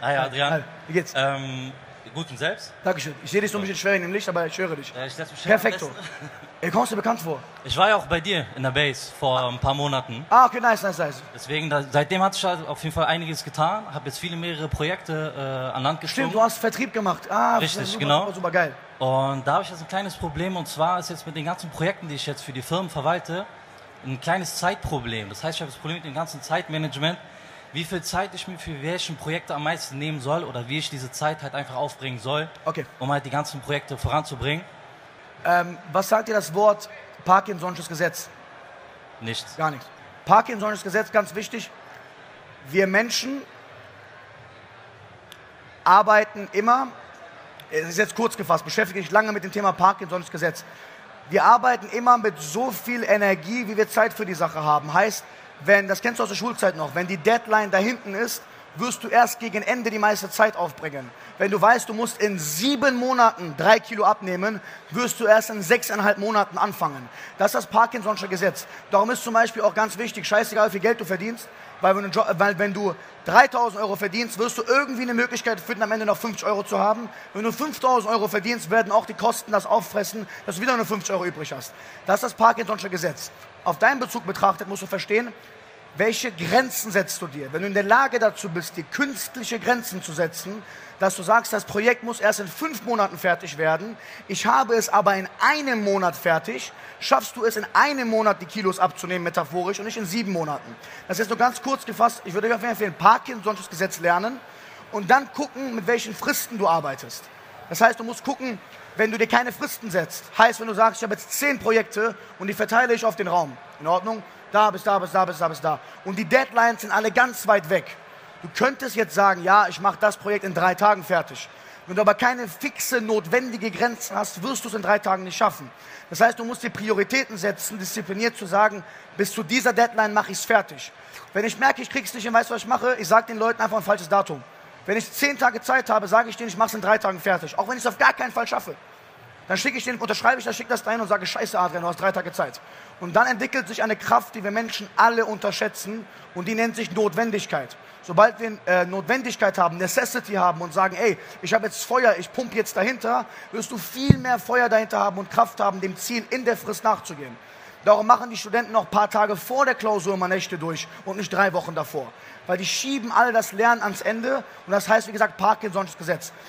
Hi Adrian. Hi, wie geht's? Ähm, gut und selbst? Dankeschön. Ich sehe dich so ein bisschen schwer in dem Licht, aber ich höre dich. Ich mich Perfekto. Ey, kommst du bekannt vor? Ich war ja auch bei dir in der Base vor ein paar Monaten. Ah, okay, nice, nice, nice. Deswegen, da, seitdem hat sich halt auf jeden Fall einiges getan. Habe jetzt viele, mehrere Projekte äh, an Land gezogen. Stimmt, du hast Vertrieb gemacht. Ah, Richtig, super, genau. Super, super geil. Und da habe ich jetzt ein kleines Problem und zwar ist jetzt mit den ganzen Projekten, die ich jetzt für die Firmen verwalte, ein kleines Zeitproblem. Das heißt, ich habe das Problem mit dem ganzen Zeitmanagement, wie viel Zeit ich mir für welchen Projekte am meisten nehmen soll oder wie ich diese Zeit halt einfach aufbringen soll, Okay. um halt die ganzen Projekte voranzubringen. Ähm, was sagt dir das Wort Parkinson'sches Gesetz? Nichts. Gar nichts. Parkinson'sches Gesetz, ganz wichtig. Wir Menschen arbeiten immer, es ist jetzt kurz gefasst, beschäftige dich lange mit dem Thema Parkinson's Gesetz. Wir arbeiten immer mit so viel Energie, wie wir Zeit für die Sache haben. Heißt, wenn, das kennst du aus der Schulzeit noch, wenn die Deadline da hinten ist, wirst du erst gegen Ende die meiste Zeit aufbringen. Wenn du weißt, du musst in sieben Monaten drei Kilo abnehmen, wirst du erst in sechseinhalb Monaten anfangen. Das ist das Parkinson'sche Gesetz. Darum ist zum Beispiel auch ganz wichtig, scheißegal, wie viel Geld du verdienst, weil wenn, du, weil wenn du 3000 Euro verdienst, wirst du irgendwie eine Möglichkeit finden, am Ende noch 50 Euro zu haben. Wenn du 5000 Euro verdienst, werden auch die Kosten das auffressen, dass du wieder nur 50 Euro übrig hast. Das ist das Parkinson'sche Gesetz. Auf deinen Bezug betrachtet musst du verstehen, welche Grenzen setzt du dir? Wenn du in der Lage dazu bist, dir künstliche Grenzen zu setzen, dass du sagst, das Projekt muss erst in fünf Monaten fertig werden, ich habe es aber in einem Monat fertig, schaffst du es in einem Monat die Kilos abzunehmen, metaphorisch, und nicht in sieben Monaten. Das ist nur ganz kurz gefasst. Ich würde dir auf jeden Fall empfehlen, Parkinson's Gesetz lernen und dann gucken, mit welchen Fristen du arbeitest. Das heißt, du musst gucken, wenn du dir keine Fristen setzt. Heißt, wenn du sagst, ich habe jetzt zehn Projekte und die verteile ich auf den Raum. In Ordnung? Da bis da bis da bis da bis da. Und die Deadlines sind alle ganz weit weg. Du könntest jetzt sagen, ja, ich mache das Projekt in drei Tagen fertig. Wenn du aber keine fixe, notwendige Grenze hast, wirst du es in drei Tagen nicht schaffen. Das heißt, du musst dir Prioritäten setzen, diszipliniert zu sagen, bis zu dieser Deadline mache ich es fertig. Wenn ich merke, ich krieg's nicht hin, weißt du, was ich mache? Ich sage den Leuten einfach ein falsches Datum. Wenn ich zehn Tage Zeit habe, sage ich denen, ich mache es in drei Tagen fertig. Auch wenn ich es auf gar keinen Fall schaffe. Dann schicke ich den, unterschreibe ich das, schicke das dahin und sage, scheiße Adrian, du hast drei Tage Zeit. Und dann entwickelt sich eine Kraft, die wir Menschen alle unterschätzen und die nennt sich Notwendigkeit. Sobald wir äh, Notwendigkeit haben, Necessity haben und sagen, ey, ich habe jetzt Feuer, ich pumpe jetzt dahinter, wirst du viel mehr Feuer dahinter haben und Kraft haben, dem Ziel in der Frist nachzugehen. Darum machen die Studenten noch ein paar Tage vor der Klausur immer Nächte durch und nicht drei Wochen davor. Weil die schieben alle das Lernen ans Ende und das heißt, wie gesagt, Parkinson's Gesetz.